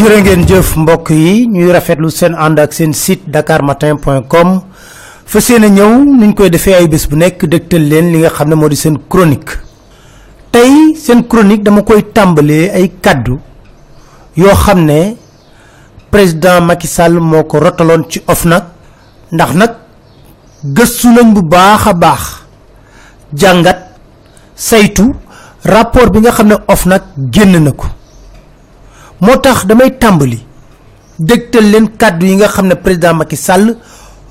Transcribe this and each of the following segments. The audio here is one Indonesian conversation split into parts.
jërë ngeen jëf mbokk yi. Ñuy rafetlu seen ànd ak seen site dakarmatin.com fa seen a ñëw koy defee ay bés bu nekk dëgtal leen li nga xam ne moo di seen chronique. Tey seen chronique dama koy tàmbalee ay kaddu yoo xam ne président Macky Sall moo ko rotaloon ci OFNAC. Ndax nag gëstu nañ bu baax a baax jàngat saytu rapport bi nga xam ne OFNAC génn na ko moo tax damay tàmbali dégtal leen kàddu yi nga xam ne président Macky Sall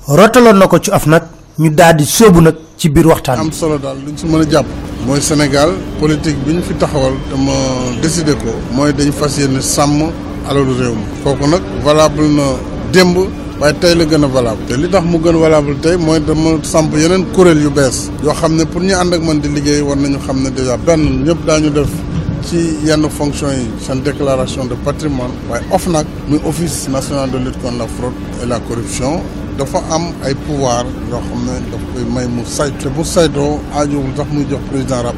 rotaloon na ko ci OFNAC ñu daal di sóobu nag ci biir waxtaan am solo daal luñ si mën a jàpp mooy Sénégal politique bi ñu fi taxawal dama décidé ko mooy dañu fas yéene sàmm alalu réew mi. Kooku nag valable na démb waaye tey la gën a valable. Te li tax mu gën valable tey mooy dama samp yeneen kuréel yu bees yoo xam ne pour ñu ànd ak man di liggéey war nañu xam ne déjà benn ñëpp daañu def ci yenn fonction yi déclaration de patrimoine waaye muy office national de lutte contre la fraude et la corruption dafa am ay pouvoir yoo xam ne daf koy may mu président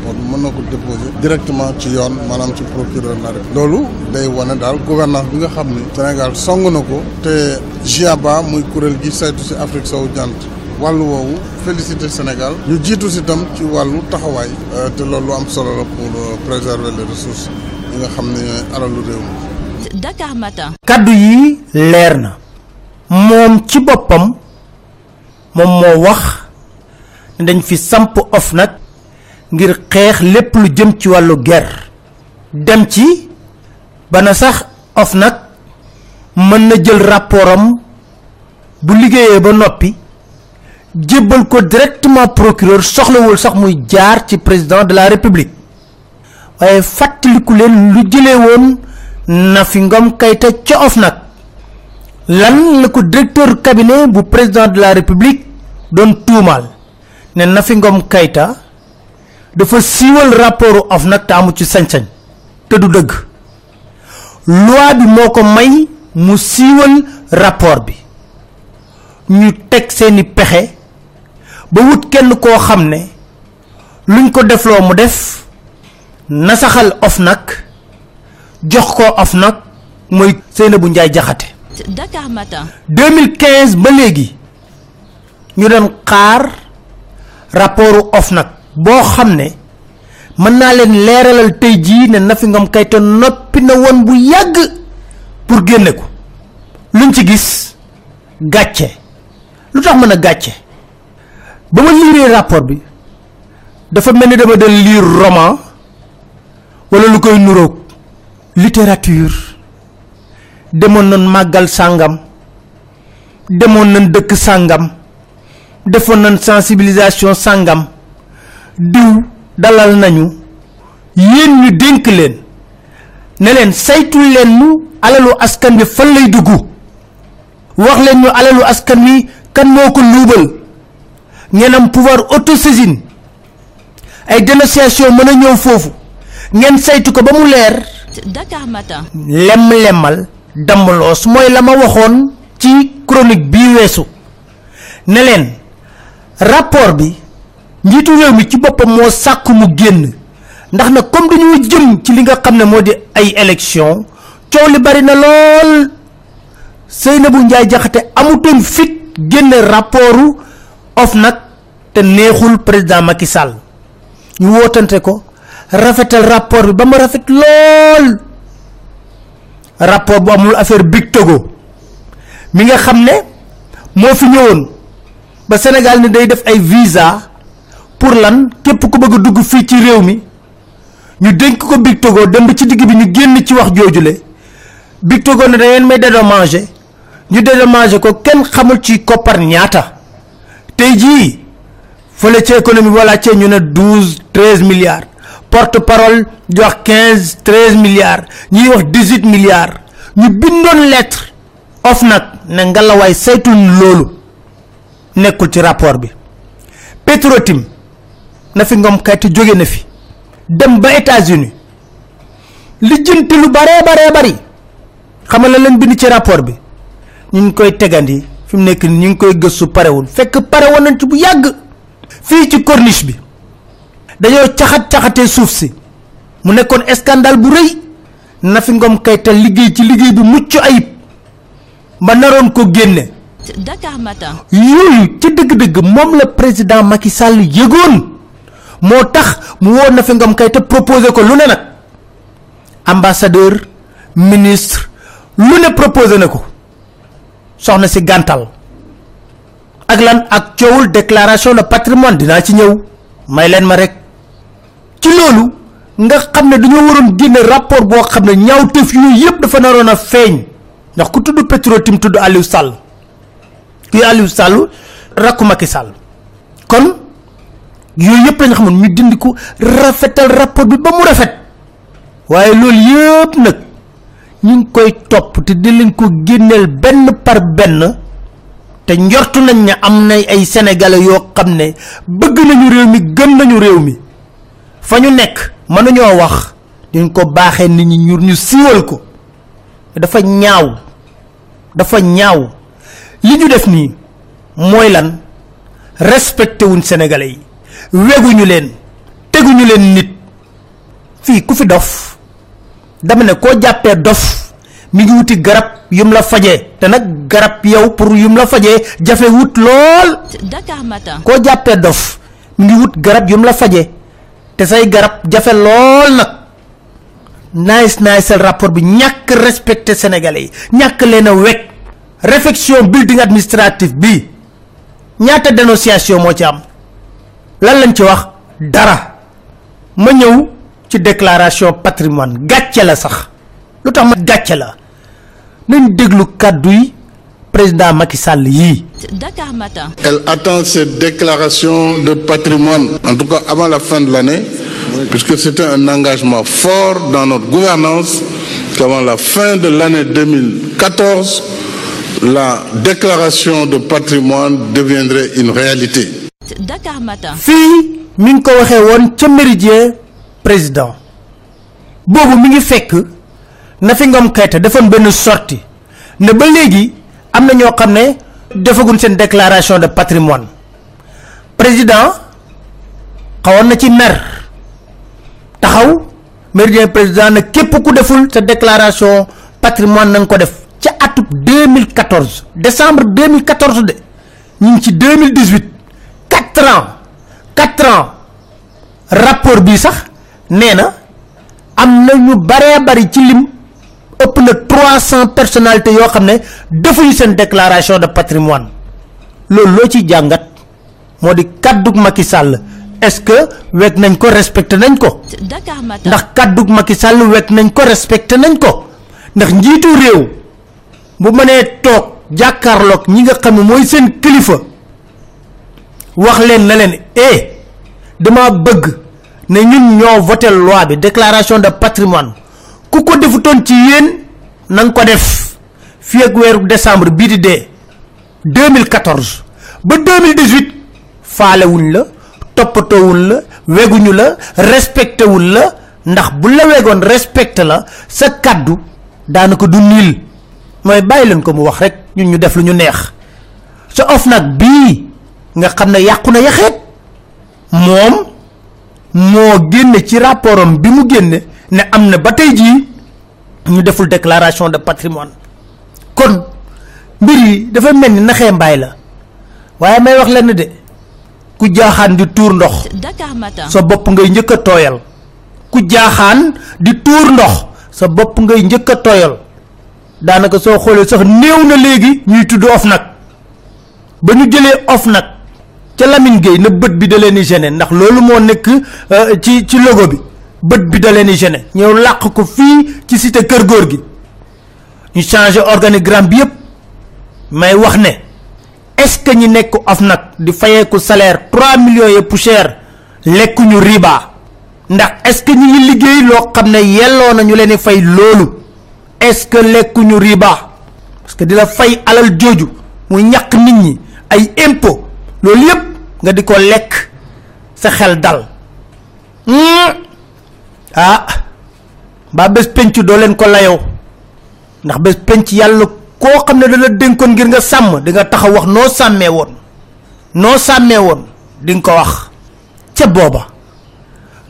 directement ci yoon maanaam procureur la rek loolu day wane daal gouvernance bi nga xam ne Sénégal song na ko te GIABA muy kuréel gi Afrique wàllu woowu félicité Sénégal ñu jiitu si tam ci wàllu taxawaay te loolu lu am solo la pour préserver les ressources yi nga xam ne alalu réew mi. Dakar Matin. kaddu yi leer na. Moom ci boppam moom moo wax ne dañ fi samp OFNAC ngir xeex lépp lu jëm ci wàllu guerre dem ci bana sax OFNAC mën na jël rapportam bu liggéeyee ba noppi jébbal ko directement procureur soxlawul sax muy jaar ci président de la république. waaye fàttaliku leen lu jëlee woon Nafi Ngom Keïta ca OFNAC. lan la ko directeur cabinet bu président de la république doon tuumaal? ne Nafi Ngom Keïta dafa siiwal rapportu OFNAC te amu ci sañ-sañ te du dëgg. loi bi moo ko may mu siiwal rapport bi. ñu teg seeni pexe ba wut kenn koo xam ne luñ ko defloo mu def nasaxal OFNAC jox ko OFNAC mooy Seynabou Ndiaye Jaxate Dakar Matin. 2015 ba léegi ñu doon xaar rapportu OFNAC boo xam ne mën naa leen leeralal tey jii ne Nafi Ngom Keïta noppi na woon bu yàgg pour génne ko. Luñ ci gis gàcce. Lu tax mën a gàcce ba ma liiree rapport bi dafa mel ni dama lire roman wala lu koy nuroog littérature. Demoon nañ màggal sàngam demoon nañ dëkk sàngam defoon nañ sensibilisation sàngam. Diw dalal nañu yéen ñu dénk leen ne leen saytul leen ñu alalu askan wi fan lay dugg. Wax leen ñu alalu askan wi kan moo ko ngeen am pouvoir autosaisine. Ay dénonciation mën a ñëw foofu. Ngeen saytu ko ba mu leer. Dakar Matin. lem-lemal dammaloos mooy la ma waxoon ci chronique bii weesu. Ne leen rapport bi njiitu réew mi ci boppam moo sàkk mu génn. Ndax nag comme dañoo jëm ci li nga xam ne moo di ay élection coow li bari na lool. Seynabou Ndiaye Jaxate amutoon fit génne rapportu OFNAC te neexul président Macky Sall. ñu wootante ko rafetal rapport bi ba mu rafet lool. rapport bu amul affaire Big Togo. mi nga xam ne moo fi ñëwoon ba Sénégal ni day def ay visa pour lan képp ku bëgg a dugg fii ci réew mi. ñu dénk ko Big Togo dem ci digg bi ñu génn ci wax joojule Big Togo ne da ngeen may dédommager. ñu dédommager ko kenn xamul ci koppar ñaata. tey jii fële ci économie wala ci ñu ne douze treize milliards. Porte parole di wax quinze treize milliards. Ñuy wax dix huit milliards. Ñu bindoon lettre OFNAC ne ngalawaay saytul loolu. Nekkul ci rapport bi. Petrotim Nafi Ngom Keïta jóge na fi. Dem ba États-Unis. Lijjanti lu baree baree bari. Xam la leen bind ci rapport bi. Ñu ngi koy tegandi. Fi mu nekk ñu fekk ci bu fii ci corniche bi dañoo caxat caxatee suuf si mu nekkoon scandale bu rëy Nafi Ngom Keïta liggéey ci liggéey bu mucc ayib ba naroon ko génne Dakar Matin. yooyu ci dëgg-dëgg moom la président Macky Sall yëgoon moo tax mu woo Nafi Ngom Keïta proposé ko lu ne nag ambassadeur ministre lu ne proposé na ko soxna si gàntal ak lan ak coowul déclaration de patrimoine dinaa ci ñëw. May leen ma rek. Ci loolu nga xam ne dañoo waroon génne rapport boo xam ne ñaawteef yooyu yëpp dafa naroon a feeñ. Ndax ku tudd Petro-Tim tudd Aliou Sall. Kii Aliou Sall rakku Macky Sall. Kon yooyu yëpp lañ xamoon ñu dindi ko rafetal rapport bi ba mu rafet. Waaye loolu yëpp nag ñu ngi koy topp te di leen ko génneel benn par benn te njortu nañ ne am na ay sénégalais yoo xam ne bëgg nañu réew mi gëm nañu réew mi. Fa ñu nekk mënuñoo wax. Dañ ko baaxee nit ñi ñur ñu siiwal ko. Dafa ñaaw. Dafa ñaaw. Li ñu def nii mooy lan? Respecté wuñ sénégalais yi. Weguñu leen. Teguñu leen nit. Fii ku fi dof dama ne koo jàppee dof mi ngi wuti garab yum la fajee te nag garab yow pour yum la fajee jafe wut lool. Dakar Matin. koo jàppee dof mi ngi wut garab yum la fajee te say garab jafe lool nag. Nice nice rapport bi ñàkk respecté sénégalais yi. Ñàkk leen a wekk. Réflexion building administratif bi. Ñaata dénonciation moo ci am? Lan lañ ci wax? Dara. Ma ñëw ci déclaration patrimoine. Gàcce la sax. Lu tax ma gàcce la nañ déglu kàddu yi président Macky Sall yii Dakar Matin. Elle attend cette déclaration de patrimoine, en tout cas avant la fin de l'année, puisque c'était un engagement fort dans notre gouvernance qu'avant la fin de l'année 2014, la déclaration de patrimoine deviendrait une réalité. Dakar Matin. fii mi ngi ko waxee woon ca méridien président boobu mi ngi fekk Nafi Ngom Keïta defoon benn sortie. Ne ba léegi am na ñoo xam ne defaguñ seen déclaration de patrimoine. Président xawoon na ci mer. Taxaw méridien président ne képp ku deful sa déclaration patrimoine na nga ko def. Atub 2014 décembre 2014 de ngi ci 2018 quatre ans quatre ans rapport bi sax nee na am na ñu bari ci lim ëpp na trois cent personnalités yoo xam ne defuñu seen déclaration de patrimoine. Loolu loo ci jàngat moo di kàddug Macky Sall. Est-ce que wekk nañ ko respecté nañ ko? Ndax kàddug Macky Sall wekk nañ ko respecté nañ ko? Ndax njiitu réew bu mënee toog jàkkaarloog ñi nga xam ne mooy seen kilifa wax leen na leen eh dama bëgg ne ñun ñoo voté loi bi déclaration de patrimoine ku ko ci yéen na nga ko def fii ak weeru décembre bii di dee 2014 ba 2018 faalewuñ la toppatoowuñ la weguñu la respecté wuñ la ndax bu la wegoon respecté la sa kaddu daanaka du niil. Mooy bàyyi leen ko mu wax rek ñun ñu def lu ñu neex. Sa of nag bii nga xam ne yàqu na yaxeet moom moo génne ci rapportam bi mu génne ne am na ba tey jii ñu deful déclaration de patrimoine. Kon mbir yi dafa mel ni naxee mbaay la. Waaye may wax lenn de ku jaaxaan di tuur ndox sa bopp ngay njëkk a tooyal. Ku jaaxaan di tuur ndox sa bopp ngay njëkk a tooyal. Daanaka soo xoolee sax néew na léegi ñuy tudd of nag ba ñu jëlee of nag ca Lamine Gueye na bët bi da leen di gêné ndax loolu moo nekk euh, ci ci logo bi bët bi da leen di gêné ñëw làq ko fii ci cité kër góor gi. Ñu changé organigramme bi yëpp. May wax ne est-ce que ñi nekk of nag di fayeeku salaire 3 millions et poussière lekkuñu riba? Ndax est-ce que ñi ngi liggéey loo xam ne yelloo na ñu leen fay loolu? Est-ce que lekkuñu riba? Parce que di la fay alal jooju mu ñàkk nit ñi ay impôt loolu yépp nga di ko lekk sa xel dal. Hmm. Ah mbaa bés penc doo leen ko layoo. Ndax bés penc yàlla koo xam ne dala dénkoon ngir nga sàmm di nga taxaw wax noo sàmmee woon. Noo sàmmee woon di nga ko wax. Ca booba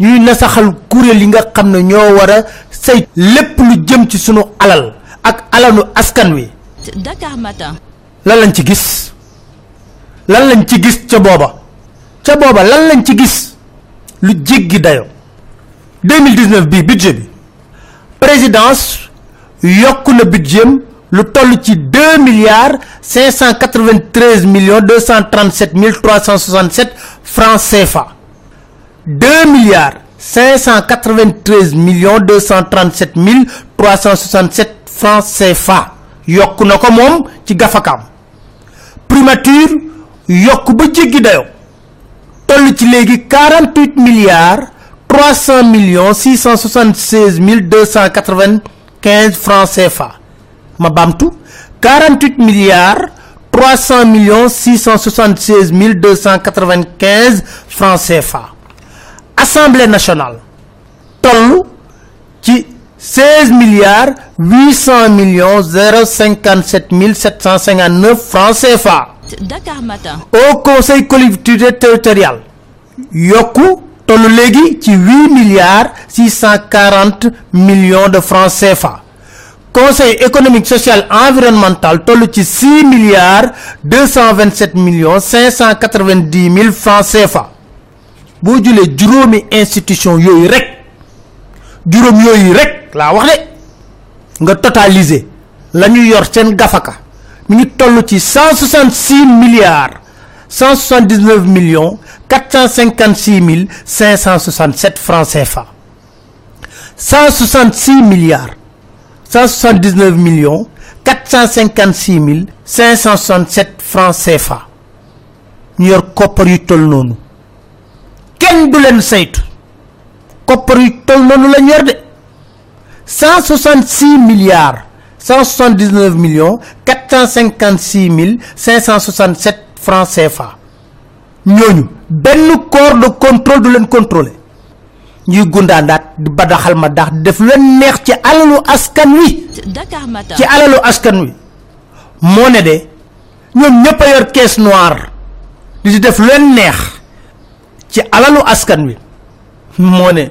ñuy nasaxal kuréel yi nga xam ne ñoo war a say lépp lu jëm ci sunu alal ak alalu askan wi. Dakar Matin. lan lañ ci gis? Lan lañ ci gis ca booba? Ca booba lan lañ ci gis? Lu jéggi dayo 2019 bi budget présidence yokk budget lu toll ci 2 milliards 593 millions 237 mille 367 francs CFA. 2 milliards 593 millions 237 mille 367 francs CFA. Yokk na ko gafakaam. Primature yokk ba ci léegi 48 milliards 300 millions 676 mille 295 francs CFA. Ma bamtu 48 milliards 300 millions 676 mille 295 francs CFA. Assemblée nationale toll ci 16 milliards 800 millions 057 mille 759 francs CFA. Dakar Matin. au conseil collectivité territoriale yokku tollu léegi ci 8 milliards 640 millions de francs CFA. Conseil économique social environnemental toll ci 6 milliards 227 millions 590 mille francs CFA. Boo jëlee juróomi institution yooyu rek juróom yooyu rek laa wax de nga totaliser la ñu yor seen gafaka. Mi ngi toll ci 166 milliards 179 millions 456 mille 567 francs CFA. 166 milliards 179 millions 456 mille 567 francs CFA. Ñu yor koppar yu toll noonu. Kenn du saytu. Yu toll noonu la ñu yor de. 166 milliards 179 millions 456 mille 567 francs CFA ñooñu benn corps de contrôle du leen contrôler. ñuy gundaandaat di badaxal ma daax di def leen neex ci alalu askan wi. Dakar Matin. ci alalu askan wi. moo ne de ñoom ñëpp a yor caisse noire di ci def leen neex ci alalu askan wi. moo ne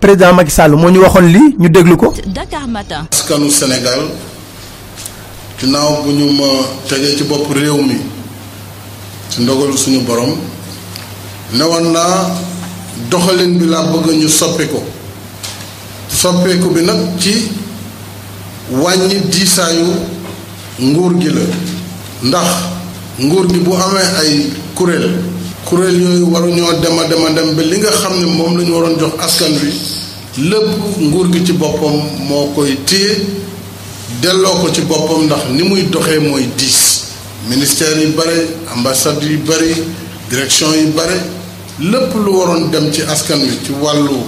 président Macky Sall moo ñu waxoon lii ñu déglu ko. Askanu Sénégal ginnaaw bu ñu ma tegee ci bopp réew mi ci ndogalu suñu borom newoon naa doxalin bi laa bëgg ñu soppi ko. soppeeku bi nag ci wàññi diisaayu nguur gi la. ndax nguur gi bu amee ay kuréel kuréel yooyu waruñoo dema dema dem ba li nga xam ne moom la waroon jox askan wi lépp nguur gi ci boppam moo koy téye delloo ko ci boppam ndax ni muy doxee mooy diis. ministère yi bare ambassade yu bari direction yi bare lépp lu waroon dem ci askan wi ci wàllu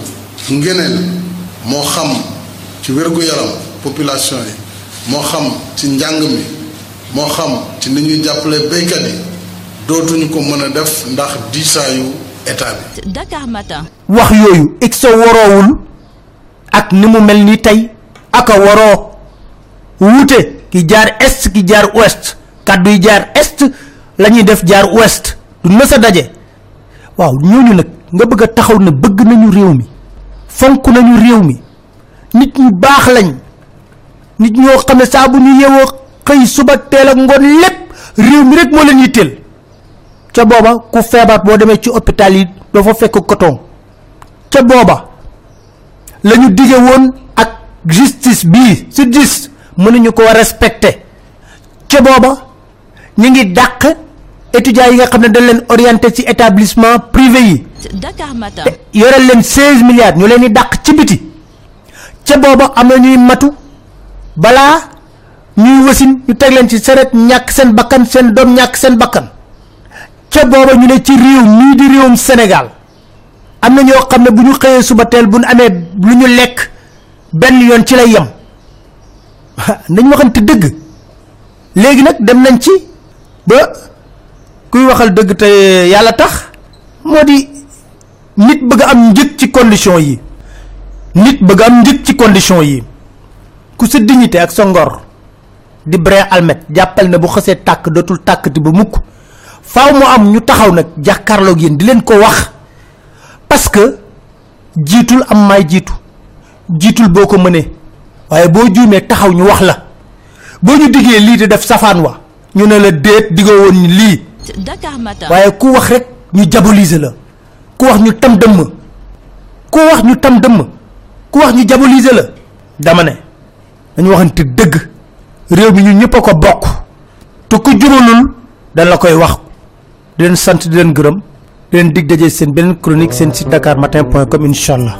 ngeneen moo xam ci wér-gu-yaram population yi moo xam ci njàng mi moo xam ci ni ñuy jàppale béykat yi dootuñu ko mën a def ndax diisaayu état bi Dakar Matin. wax yooyu ik sa waroowul ak ni mu mel ni tey ak a waroo wuute ki jaar est ki jaar ouest kàddu yi jaar est la ñuy def jaar ouest du mës a daje waaw ñooñu nag nga bëgg a taxaw ne bëgg nañu réew mi fonk nañu réew mi. Nit ñu baax lañ nit ñoo xam ne saa bu ñu yewoo xëy suba teel ak ngoon lépp réew mi rek moo leen yitteel. Ca booba ku feebar boo demee ci hôpital yi doo fa fekk coton. Ca booba la ñu dige woon ak justice bii si mënuñu ko respecté ca booba ngi dàq étudiants yi nga xam ne dañ leen orienté ci établissement privé yi. Yoreel leen 16 milliards ñu leen di dàq ci biti. Ca booba am na ñuy matu. Balaa ñuy wasin ñu teg leen ci seret ñàkk seen bakkan seen doom ñàkk seen bakkan. Ca booba ñu ne ci réew mii di réewum Sénégal. Am na ñoo xam ne bu ñu xëyee suba teel bu ñu amee lu ñu lekk benn yoon ci lay yem. Nañ waxante dëgg. Léegi nag dem nañ ci ba kuy waxal dëgg te yàlla tax moo di nit bëgg am njëg ci condition yi. Nit bëgg am njëg ci condition yi. Ku sa dignité ak sa ngor di brin almet jàppal ne bu xësee tàkk dootul tàkkati ba mukk. Faaw mu am ñu taxaw nag jàkkaarloog yéen di leen ko wax. Parce que jiitul am may jiitu. Jiitul boo ko mënee. Waaye boo taxaw ñu wax la. Boo ñu diggee lii di def safaan wa ñu ne la déet digoo woon lii Dakar Matin. waaye ku wax rek ñu diaboliser la. Ku wax ñu tam dëmm. Ku wax ñu tam dëmm. Ku wax ñu diaboliser la. Dama ne dañu waxante dëgg. Réew mi ñu ñëpp ko bokk. Te ku jubalul dañ la koy wax. Di leen sant di leen gërëm. Di leen dig daje seen beneen chronique seen site dakar matin point com incha allah